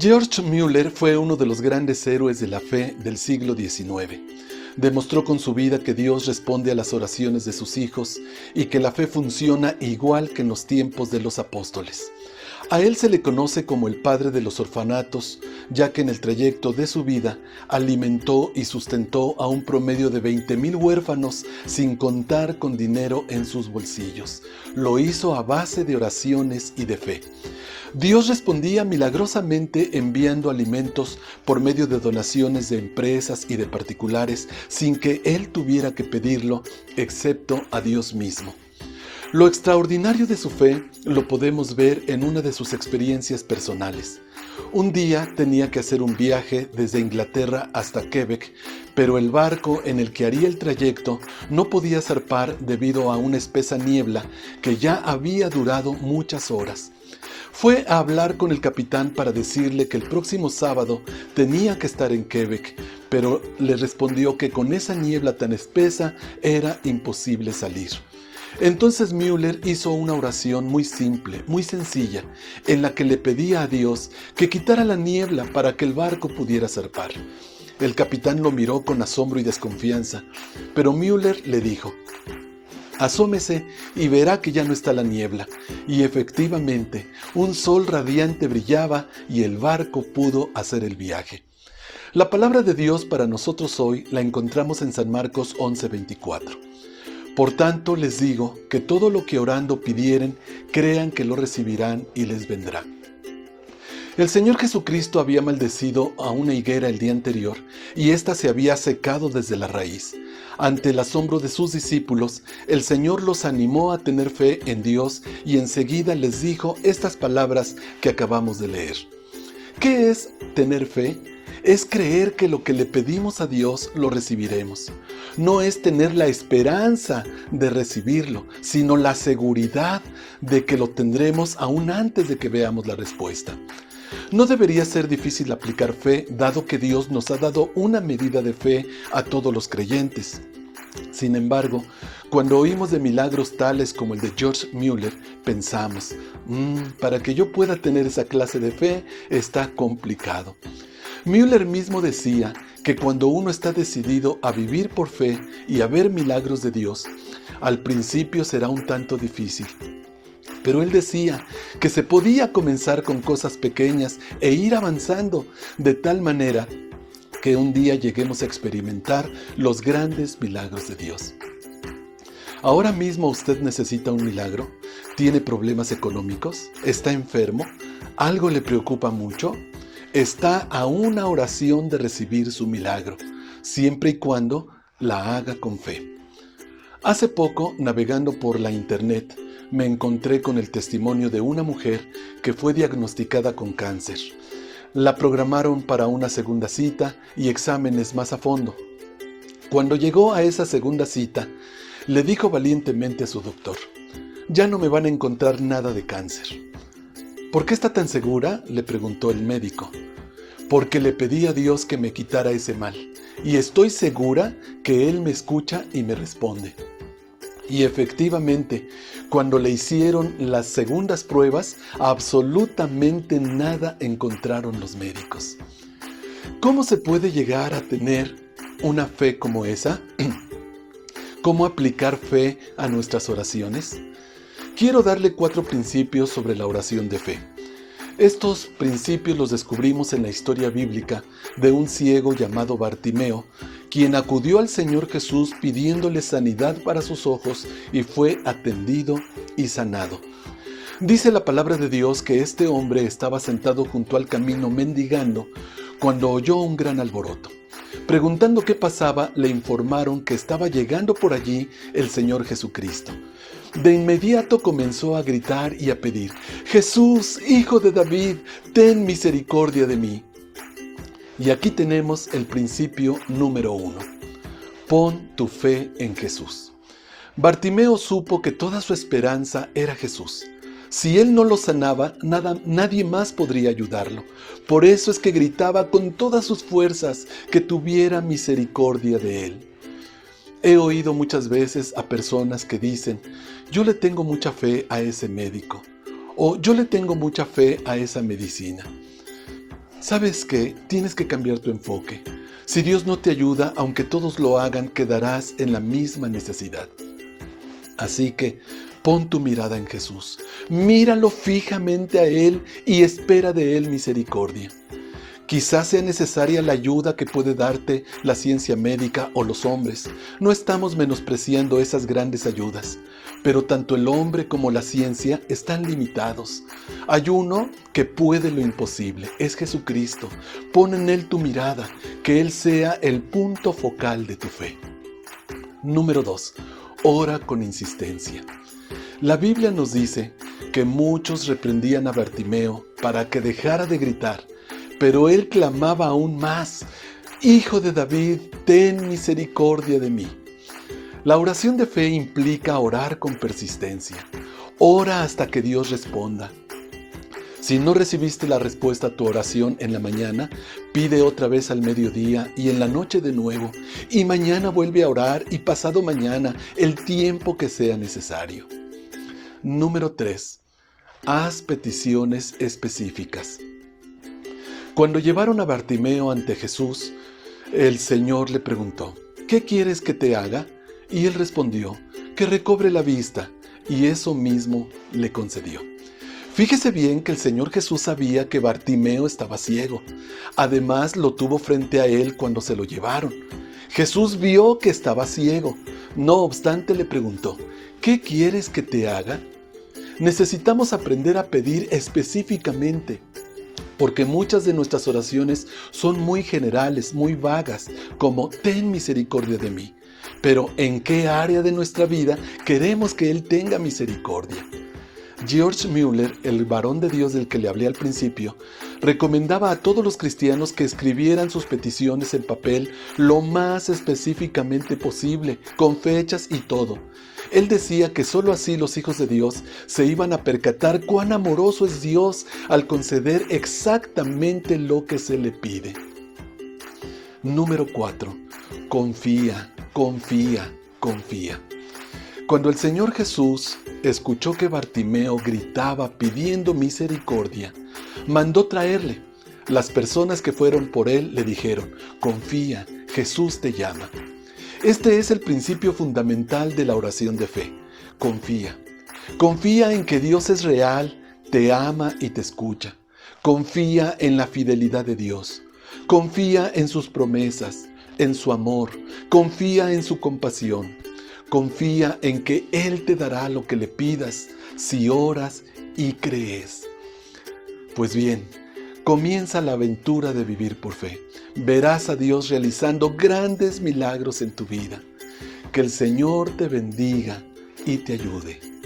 George Müller fue uno de los grandes héroes de la fe del siglo XIX. Demostró con su vida que Dios responde a las oraciones de sus hijos y que la fe funciona igual que en los tiempos de los apóstoles. A él se le conoce como el padre de los orfanatos, ya que en el trayecto de su vida alimentó y sustentó a un promedio de 20.000 huérfanos sin contar con dinero en sus bolsillos. Lo hizo a base de oraciones y de fe. Dios respondía milagrosamente enviando alimentos por medio de donaciones de empresas y de particulares sin que él tuviera que pedirlo, excepto a Dios mismo. Lo extraordinario de su fe lo podemos ver en una de sus experiencias personales. Un día tenía que hacer un viaje desde Inglaterra hasta Quebec, pero el barco en el que haría el trayecto no podía zarpar debido a una espesa niebla que ya había durado muchas horas. Fue a hablar con el capitán para decirle que el próximo sábado tenía que estar en Quebec, pero le respondió que con esa niebla tan espesa era imposible salir. Entonces Müller hizo una oración muy simple, muy sencilla, en la que le pedía a Dios que quitara la niebla para que el barco pudiera zarpar. El capitán lo miró con asombro y desconfianza, pero Müller le dijo, Asómese y verá que ya no está la niebla. Y efectivamente, un sol radiante brillaba y el barco pudo hacer el viaje. La palabra de Dios para nosotros hoy la encontramos en San Marcos 11:24. Por tanto les digo que todo lo que orando pidieren, crean que lo recibirán y les vendrá. El Señor Jesucristo había maldecido a una higuera el día anterior y ésta se había secado desde la raíz. Ante el asombro de sus discípulos, el Señor los animó a tener fe en Dios y enseguida les dijo estas palabras que acabamos de leer. ¿Qué es tener fe? Es creer que lo que le pedimos a Dios lo recibiremos. No es tener la esperanza de recibirlo, sino la seguridad de que lo tendremos aún antes de que veamos la respuesta. No debería ser difícil aplicar fe, dado que Dios nos ha dado una medida de fe a todos los creyentes. Sin embargo, cuando oímos de milagros tales como el de George Mueller, pensamos, mm, para que yo pueda tener esa clase de fe está complicado. Müller mismo decía que cuando uno está decidido a vivir por fe y a ver milagros de Dios, al principio será un tanto difícil. Pero él decía que se podía comenzar con cosas pequeñas e ir avanzando de tal manera que un día lleguemos a experimentar los grandes milagros de Dios. Ahora mismo usted necesita un milagro, tiene problemas económicos, está enfermo, algo le preocupa mucho, está a una oración de recibir su milagro, siempre y cuando la haga con fe. Hace poco, navegando por la internet, me encontré con el testimonio de una mujer que fue diagnosticada con cáncer. La programaron para una segunda cita y exámenes más a fondo. Cuando llegó a esa segunda cita, le dijo valientemente a su doctor, ya no me van a encontrar nada de cáncer. ¿Por qué está tan segura? le preguntó el médico. Porque le pedí a Dios que me quitara ese mal, y estoy segura que Él me escucha y me responde. Y efectivamente, cuando le hicieron las segundas pruebas, absolutamente nada encontraron los médicos. ¿Cómo se puede llegar a tener una fe como esa? ¿Cómo aplicar fe a nuestras oraciones? Quiero darle cuatro principios sobre la oración de fe. Estos principios los descubrimos en la historia bíblica de un ciego llamado Bartimeo, quien acudió al Señor Jesús pidiéndole sanidad para sus ojos y fue atendido y sanado. Dice la palabra de Dios que este hombre estaba sentado junto al camino mendigando cuando oyó un gran alboroto. Preguntando qué pasaba, le informaron que estaba llegando por allí el Señor Jesucristo. De inmediato comenzó a gritar y a pedir, Jesús, hijo de David, ten misericordia de mí. Y aquí tenemos el principio número uno. Pon tu fe en Jesús. Bartimeo supo que toda su esperanza era Jesús. Si él no lo sanaba, nada, nadie más podría ayudarlo. Por eso es que gritaba con todas sus fuerzas que tuviera misericordia de él. He oído muchas veces a personas que dicen, yo le tengo mucha fe a ese médico o yo le tengo mucha fe a esa medicina. ¿Sabes qué? Tienes que cambiar tu enfoque. Si Dios no te ayuda, aunque todos lo hagan, quedarás en la misma necesidad. Así que pon tu mirada en Jesús. Míralo fijamente a Él y espera de Él misericordia. Quizás sea necesaria la ayuda que puede darte la ciencia médica o los hombres. No estamos menospreciando esas grandes ayudas, pero tanto el hombre como la ciencia están limitados. Hay uno que puede lo imposible, es Jesucristo. Pon en Él tu mirada, que Él sea el punto focal de tu fe. Número 2. Ora con insistencia. La Biblia nos dice que muchos reprendían a Bartimeo para que dejara de gritar pero él clamaba aún más, Hijo de David, ten misericordia de mí. La oración de fe implica orar con persistencia. Ora hasta que Dios responda. Si no recibiste la respuesta a tu oración en la mañana, pide otra vez al mediodía y en la noche de nuevo, y mañana vuelve a orar y pasado mañana el tiempo que sea necesario. Número 3. Haz peticiones específicas. Cuando llevaron a Bartimeo ante Jesús, el Señor le preguntó, ¿qué quieres que te haga? Y él respondió, que recobre la vista, y eso mismo le concedió. Fíjese bien que el Señor Jesús sabía que Bartimeo estaba ciego. Además lo tuvo frente a él cuando se lo llevaron. Jesús vio que estaba ciego. No obstante le preguntó, ¿qué quieres que te haga? Necesitamos aprender a pedir específicamente porque muchas de nuestras oraciones son muy generales, muy vagas, como ten misericordia de mí. Pero ¿en qué área de nuestra vida queremos que Él tenga misericordia? George Mueller, el varón de Dios del que le hablé al principio, recomendaba a todos los cristianos que escribieran sus peticiones en papel lo más específicamente posible, con fechas y todo. Él decía que sólo así los hijos de Dios se iban a percatar cuán amoroso es Dios al conceder exactamente lo que se le pide. Número 4. Confía, confía, confía. Cuando el Señor Jesús escuchó que Bartimeo gritaba pidiendo misericordia, mandó traerle. Las personas que fueron por él le dijeron, confía, Jesús te llama. Este es el principio fundamental de la oración de fe. Confía. Confía en que Dios es real, te ama y te escucha. Confía en la fidelidad de Dios. Confía en sus promesas, en su amor. Confía en su compasión. Confía en que Él te dará lo que le pidas si oras y crees. Pues bien, comienza la aventura de vivir por fe. Verás a Dios realizando grandes milagros en tu vida. Que el Señor te bendiga y te ayude.